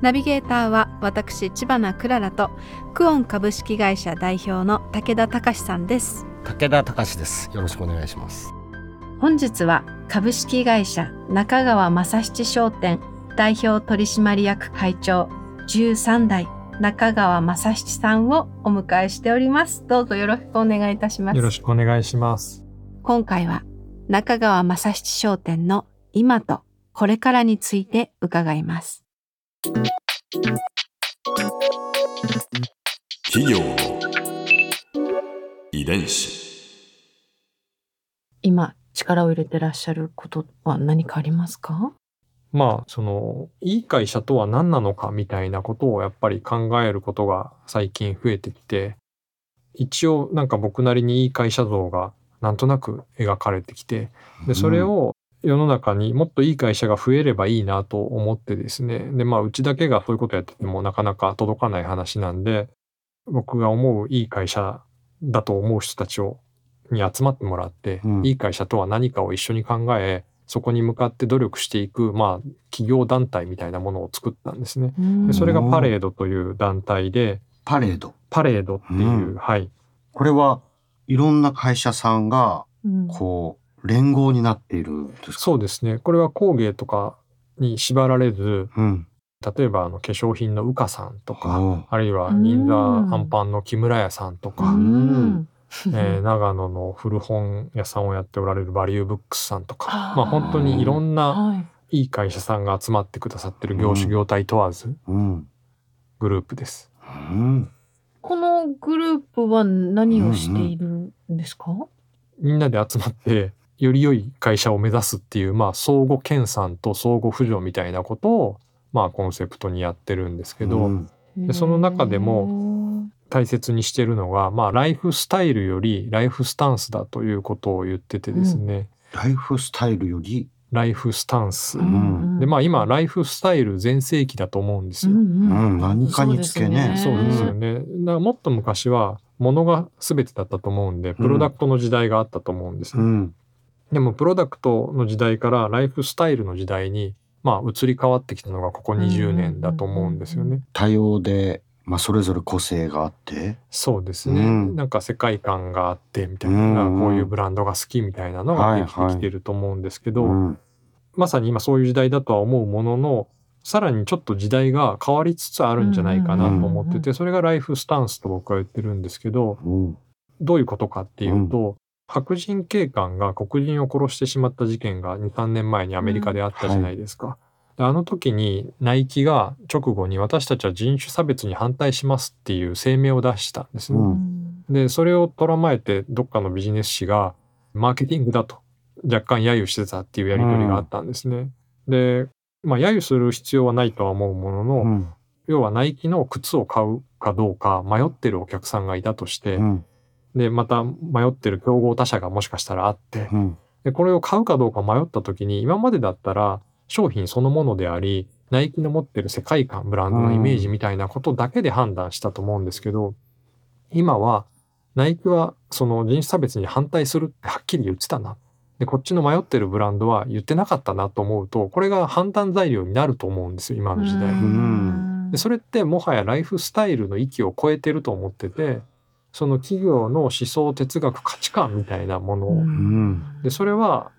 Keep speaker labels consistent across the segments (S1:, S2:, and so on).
S1: ナビゲーターは私千葉なクララとクオン株式会社代表の武田隆さんです。
S2: 武田隆です。よろしくお願いします。
S1: 本日は株式会社中川正七商店代表取締役会長13代中川正七さんをお迎えしております。どうぞよろしくお願いいたします。
S3: よろしくお願いします。
S1: 今回は中川正七商店の今とこれからについて伺います
S4: 企業の遺伝子。
S1: 今力を入れてらっしゃることは何かありますか？
S3: まあ、その、いい会社とは何なのかみたいなことをやっぱり考えることが最近増えてきて、一応なんか僕なりにいい会社像がなんとなく描かれてきて、で、それを世の中にもっといい会社が増えればいいなと思ってですね。で、まあ、うちだけがそういうことやっててもなかなか届かない話なんで、僕が思ういい会社だと思う人たちを、に集まってもらって、
S2: うん
S3: いい会社とは何かを一緒に考え、そこに向かって努力していく、まあ、企業団体みたいなものを作ったんですね。でそれがパレードという団体で、
S2: パレード
S3: パレードっていう、
S2: うん
S3: はい。
S2: これはいろんな会社さんが
S1: うん
S2: こう連合になっているんですか？
S3: そうですね。これは工芸とかに縛られず、
S2: うん。
S3: 例えばあの化粧品のウカさんとか、あるいは
S1: うん。
S3: 銀座アンパンの木村屋さんとか、
S2: ん。
S3: えー長野の古本屋さんをやっておられるバリューブックスさんとか、まあ本当にいろんな
S1: はい。
S3: いい会社さんが集まってくださってる業種業態問わず
S2: うん。
S3: グループです。
S2: うん。
S1: このグループは何をしているんですか、
S3: みんなで集まってより良い会社を目指すっていう、まあ相互研鑽と相互扶助みたいなことを、まあコンセプトにやってるんですけど、
S2: うん。
S3: でその中でも大切にしてるのが、まあライフスタイルよりライフスタンスだということを言っててですね、
S2: ライフスタイルより？
S3: ライフスタンス。
S2: ん
S3: で、まあ今ライフスタイル全盛期だと思うんですよ。
S2: うん何かにつけね。
S3: そうですよね。だからもっと昔は物が全てだったと思うんで、プロダクトの時代があったと思うんですね。
S2: うん
S3: でもプロダクトの時代からライフスタイルの時代に、まあ移り変わってきたのがここ20年だと思うんですよね。
S2: 多様でまあそれぞれ個性があって。
S3: そうですね、
S2: うん。
S3: なんか世界観があってみたいな、
S2: うん
S3: こういうブランドが好きみたいなのができてきてると思うんですけど、
S2: うん。
S3: まさに今そういう時代だとは思うもののさらにちょっと時代が変わりつつあるんじゃないかなと思ってて、それがライフスタンスと僕は言ってるんですけど
S2: うん。
S3: どういうことかっていうと、白人警官が黒人を殺してしまった事件が2、3年前にアメリカであったじゃないですか。であの時にナイキが直後に私たちは人種差別に反対しますっていう声明を出したんですね。
S2: うん
S3: で、それをとらまえてどっかのビジネス誌がマーケティングだと若干揶揄してたっていうやり取りがあったんですね。で、まあ揶揄する必要はないとは思うものの、
S2: うん
S3: 要はナイキの靴を買うかどうか迷ってるお客さんがいたとして、
S2: うん
S3: で、また迷ってる競合他社がもしかしたらあって、
S2: うん
S3: で、これを買うかどうか迷った時に、今までだったら商品そのものであり、ナイキの持ってる世界観、ブランドのイメージみたいなことだけで判断したと思うんですけど、今は、ナイキはその人種差別に反対するってはっきり言ってたな。で、こっちの迷ってるブランドは言ってなかったなと思うと、これが判断材料になると思うんですよ、今の時代。
S2: ん
S3: でそれってもはやライフスタイルの域を超えてると思ってて、その企業の思想、哲学、価値観みたいなもの。を、
S2: ん。
S3: で、それは、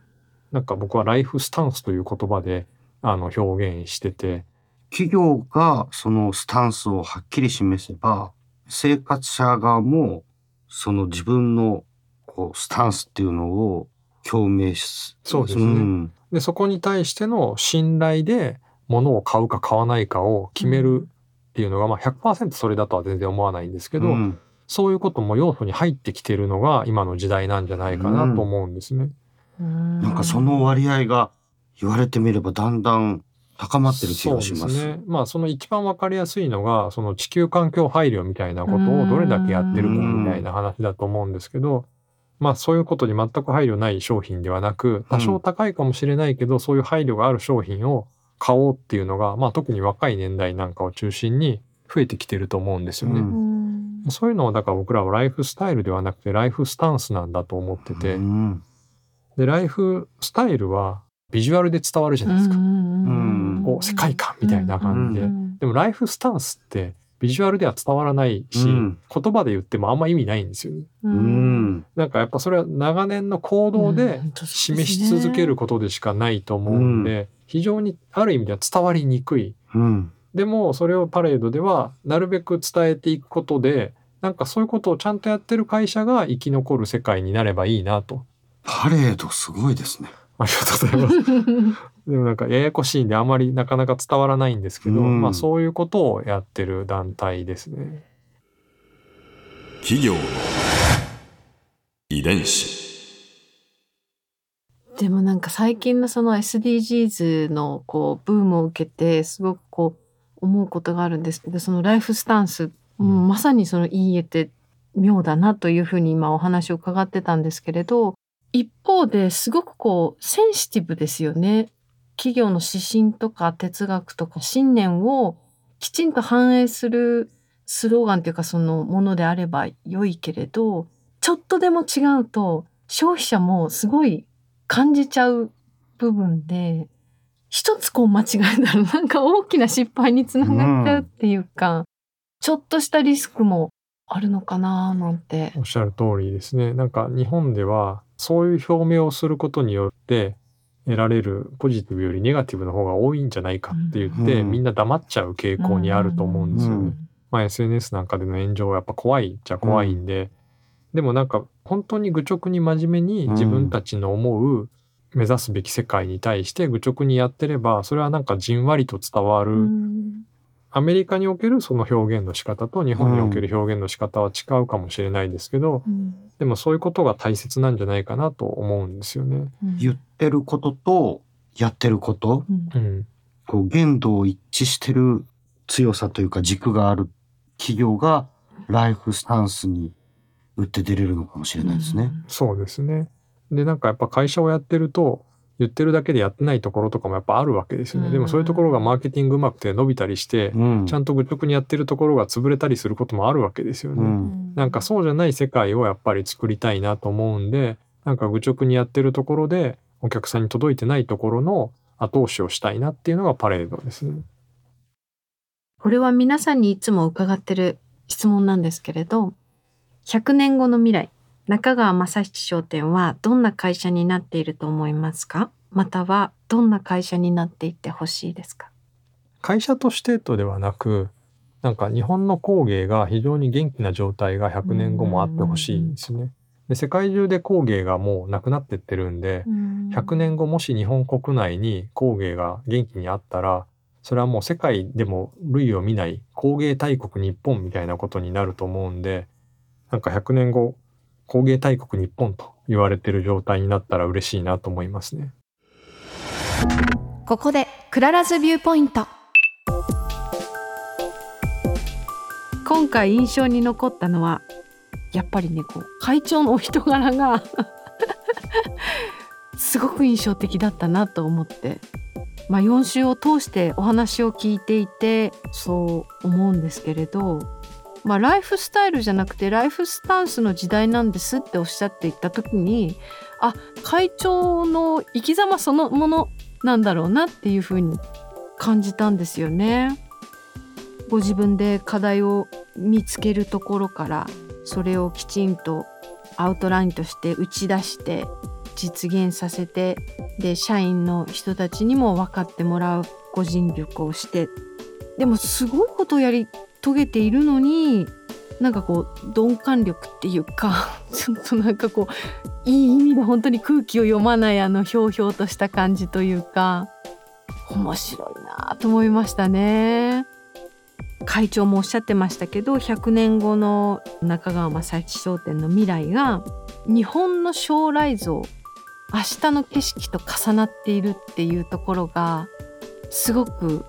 S3: なんか僕はライフスタンスという言葉で、あの、表現してて、
S2: 企業がそのスタンスをはっきり示せば生活者側もその自分のこうスタンスっていうのを表明し
S3: そうですね。
S2: ん。
S3: で、そこに対しての信頼で物を買うか買わないかを決めるっていうのが、まあ100%それだとは全然思わないんですけど、
S2: うん
S3: そういうことも要素に入ってきてるのが今の時代なんじゃないかなと思うんですね。
S2: なんかその割合が言われてみればだんだん高まってる気がします。
S3: そうですね。まあその一番わかりやすいのがその地球環境配慮みたいなことをどれだけやってるかみたいな話だと思うんですけど、まあそういうことに全く配慮ない商品ではなく多少高いかもしれないけど、そういう配慮がある商品を買おうっていうのが、まあ特に若い年代なんかを中心に増えてきてると思うんですよね。
S2: うん
S3: そういうのをだから僕らはライフスタイルではなくてライフスタンスなんだと思ってて、
S2: うん
S3: でライフスタイルはビジュアルで伝わるじゃないですか。
S2: ん
S3: こう世界観みたいな感じで。
S1: うん
S3: でもライフスタンスってビジュアルでは伝わらないし、
S2: うん
S3: 言葉で言ってもあんま意味ないんですよね。
S1: う
S2: うんん
S3: なんかやっぱそれは長年の行動で
S1: うん
S3: 示し続けることでしかないと思うんで、非常にある意味では伝わりにくい。
S2: うん
S3: でもそれをパレードではなるべく伝えていくことで、なんかそういうことをちゃんとやってる会社が生き残る世界になればいいなと。
S2: パレードすごいですね。
S3: ありがとうございます。でもなんかややこしいんであまりなかなか伝わらないんですけど、
S2: うん
S3: まあそういうことをやってる団体ですね。
S4: 企業の遺伝子
S1: でもなんか最近のその SDGs のこうブームを受けてすごくこう思うことがあるんですけどそのライフスタンス、
S3: うん
S1: まさにその言い得て妙だなというふうに今お話を伺ってたんですけれど一方ですごくこうセンシティブですよね。企業の指針とか哲学とか信念をきちんと反映するスローガンというかそのものであれば良いけれどちょっとでも違うと消費者もすごい感じちゃう部分で一つこう間違えたらなんか大きな失敗につながっちゃうっていうか、ちょっとしたリスクもあるのかななんて。
S3: おっしゃる通りですね。なんか日本ではそういう表明をすることによって得られるポジティブよりネガティブの方が多いんじゃないかって言って、
S2: うん
S3: みんな黙っちゃう傾向にあると思うんですよね。
S2: うん
S3: まあ SNS なんかでの炎上はやっぱ怖いっちゃ怖いんで、でもなんか本当に愚直に真面目に自分たちの思う目指すべき世界に対して愚直にやってればそれはなんかじんわりと伝わる、
S1: うん。
S3: アメリカにおけるその表現の仕方と日本における表現の仕方は違うかもしれないですけど、
S1: うん。
S3: でもそういうことが大切なんじゃないかなと思うんですよね。
S1: うん。
S2: 言ってることとやってること、
S1: うん。
S3: うん、
S2: こう限度を一致してる強さというか軸がある企業がライフスタンスに打って出れるのかもしれないですね。
S3: そうですね。でなんかやっぱ会社をやってると言ってるだけでやってないところとかもやっぱあるわけですよね。
S1: うん
S3: でもそういうところがマーケティングうまくて伸びたりして、
S2: うん
S3: ちゃんと愚直にやってるところが潰れたりすることもあるわけですよね。
S2: うん
S3: なんかそうじゃない世界をやっぱり作りたいなと思うんで、なんか愚直にやってるところでお客さんに届いてないところの後押しをしたいなっていうのがパレードですね。
S1: これは皆さんにいつも伺ってる質問なんですけれど、100年後の未来、中川正七商店はどんな会社になっていると思いますか？またはどんな会社になっていってほしいですか？
S3: 会社としてとではなく、なんか日本の工芸が非常に元気な状態が100年後もあってほしいんですね。で世界中で工芸がもうなくなってってるんで、100年後もし日本国内に工芸が元気にあったら、それはもう世界でも類を見ない工芸大国日本みたいなことになると思うんで、なんか100年後工芸大国日本と言われてる状態になったら嬉しいなと思いますね。
S1: ここで Clara's viewpoint 今回印象に残ったのはやっぱりねこう会長のお人柄がすごく印象的だったなと思ってまあ4週を通してお話を聞いていてそう思うんですけれどまあライフスタイルじゃなくてライフスタンスの時代なんですっておっしゃっていた時にあ会長の生き様そのものなんだろうなっていうふうに感じたんですよね。ご自分で課題を見つけるところからそれをきちんとアウトラインとして打ち出して実現させてで社員の人たちにも分かってもらうご尽力をしてでもすごいことをやり遂げているのになんかこう鈍感力っていうか ちょっとなんかこういい意味で本当に空気を読まないあのひょうひょうとした感じというか面白いなと思いましたね。会長もおっしゃってましたけど100年後の中川正一商店の未来が日本の将来像明日の景色と重なっているっていうところがすごく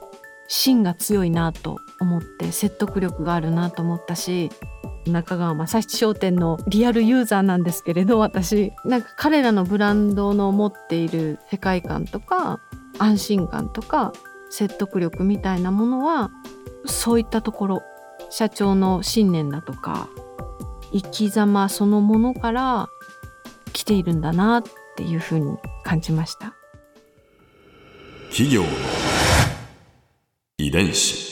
S1: 芯が強いなと思って説得力があるなと思ったし中川正七商店のリアルユーザーなんですけれど私なんか彼らのブランドの持っている世界観とか安心感とか説得力みたいなものはそういったところ社長の信念だとか生き様そのものから来ているんだなっていうふうに感じました。
S4: 企業遺伝子。